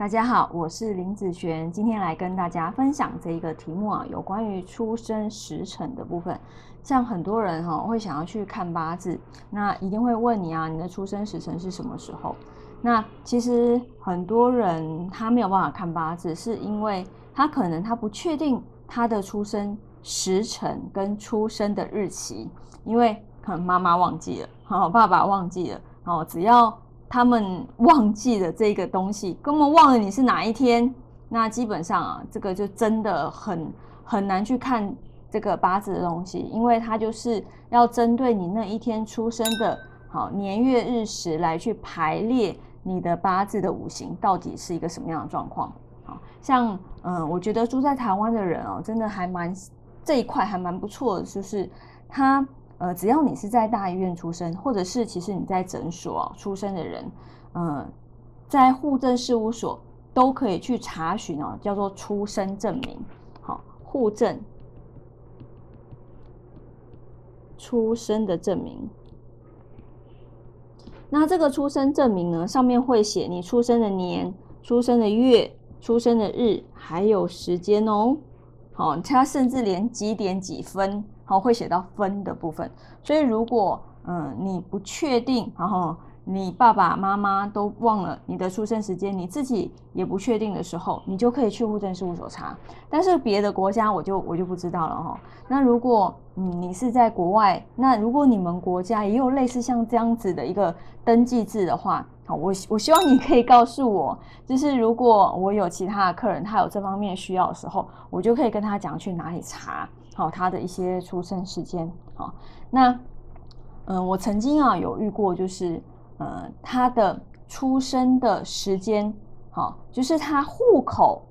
大家好，我是林子璇，今天来跟大家分享这一个题目啊，有关于出生时辰的部分。像很多人哈会想要去看八字，那一定会问你啊，你的出生时辰是什么时候？那其实很多人他没有办法看八字，是因为他可能他不确定他的出生时辰跟出生的日期，因为可能妈妈忘记了，好，爸爸忘记了，哦，只要他们忘记了这个东西，根本忘了你是哪一天，那基本上啊，这个就真的很很难去看这个八字的东西，因为它就是要针对你那一天出生的好年月日时来去排列。你的八字的五行到底是一个什么样的状况？好像嗯，我觉得住在台湾的人哦，真的还蛮这一块还蛮不错的，就是他呃，只要你是在大医院出生，或者是其实你在诊所出生的人，嗯，在户政事务所都可以去查询哦，叫做出生证明。好，户政出生的证明。那这个出生证明呢，上面会写你出生的年、出生的月、出生的日，还有时间哦。好，它甚至连几点几分，好会写到分的部分。所以如果嗯你不确定，然后。你爸爸妈妈都忘了你的出生时间，你自己也不确定的时候，你就可以去户政事务所查。但是别的国家我就我就不知道了哈。那如果你是在国外，那如果你们国家也有类似像这样子的一个登记制的话，好，我我希望你可以告诉我，就是如果我有其他的客人他有这方面需要的时候，我就可以跟他讲去哪里查好他的一些出生时间。好，那嗯我曾经啊有遇过就是。呃，他的出生的时间，好，就是他户口，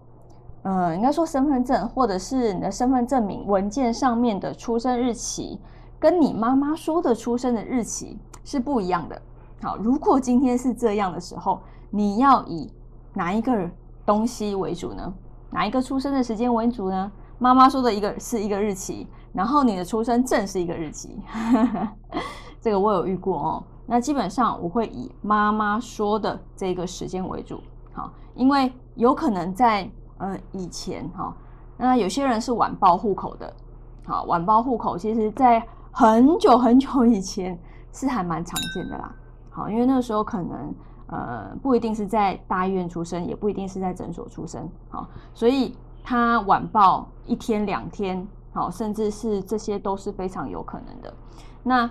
呃，应该说身份证或者是你的身份证明文件上面的出生日期，跟你妈妈说的出生的日期是不一样的。好，如果今天是这样的时候，你要以哪一个东西为主呢？哪一个出生的时间为主呢？妈妈说的一个是一个日期，然后你的出生证是一个日期，这个我有遇过哦。那基本上我会以妈妈说的这个时间为主，好，因为有可能在呃以前哈，那有些人是晚报户口的，好，晚报户口其实在很久很久以前是还蛮常见的啦，好，因为那个时候可能呃不一定是在大医院出生，也不一定是在诊所出生，好，所以他晚报一天两天，好，甚至是这些都是非常有可能的，那。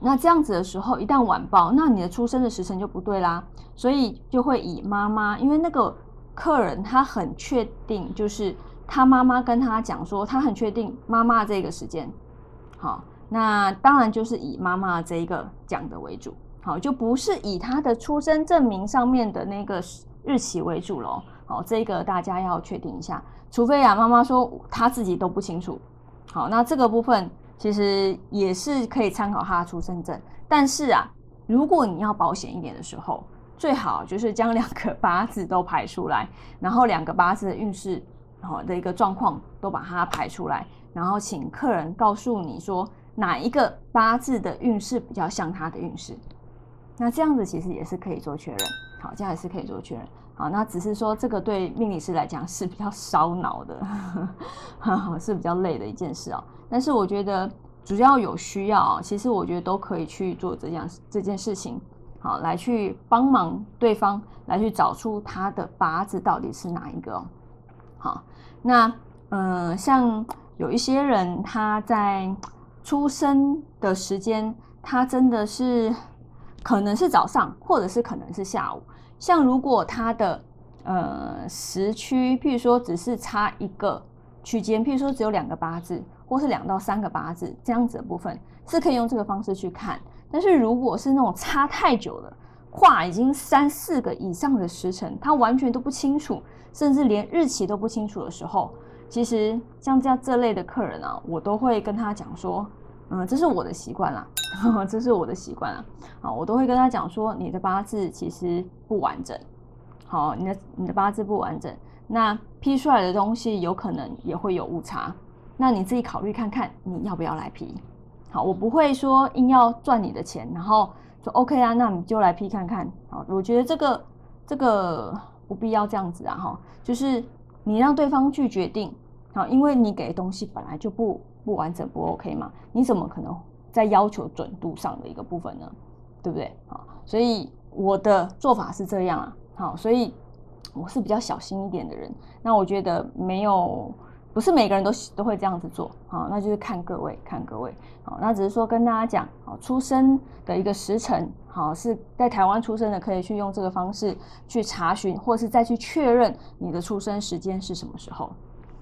那这样子的时候，一旦晚报，那你的出生的时辰就不对啦，所以就会以妈妈，因为那个客人他很确定，就是他妈妈跟他讲说，他很确定妈妈这个时间，好，那当然就是以妈妈这一个讲的为主，好，就不是以他的出生证明上面的那个日期为主喽，好，这个大家要确定一下，除非啊妈妈说她自己都不清楚，好，那这个部分。其实也是可以参考她的出生证，但是啊，如果你要保险一点的时候，最好就是将两个八字都排出来，然后两个八字的运势，好的一个状况都把它排出来，然后请客人告诉你说哪一个八字的运势比较像他的运势，那这样子其实也是可以做确认，好，这样也是可以做确认。啊，那只是说这个对命理师来讲是比较烧脑的，是比较累的一件事哦。但是我觉得主要有需要，其实我觉得都可以去做这样这件事情，好，来去帮忙对方来去找出他的八字到底是哪一个。好，那嗯，像有一些人他在出生的时间，他真的是可能是早上，或者是可能是下午。像如果他的呃时区，譬如说只是差一个区间，譬如说只有两个八字，或是两到三个八字这样子的部分，是可以用这个方式去看。但是如果是那种差太久了，跨已经三四个以上的时辰，他完全都不清楚，甚至连日期都不清楚的时候，其实像这样这类的客人啊，我都会跟他讲说。嗯，这是我的习惯啦，这是我的习惯啊。好，我都会跟他讲说，你的八字其实不完整。好，你的你的八字不完整，那批出来的东西有可能也会有误差。那你自己考虑看看，你要不要来批？好，我不会说硬要赚你的钱，然后说 OK 啊，那你就来批看看。好，我觉得这个这个不必要这样子啊哈，就是你让对方去决定，好，因为你给的东西本来就不不完整不 OK 嘛，你怎么可能在要求准度上的一个部分呢？对不对？好，所以我的做法是这样啊，好，所以我是比较小心一点的人，那我觉得没有。不是每个人都都会这样子做，好，那就是看各位，看各位，好，那只是说跟大家讲，好，出生的一个时辰，好，是在台湾出生的，可以去用这个方式去查询，或是再去确认你的出生时间是什么时候。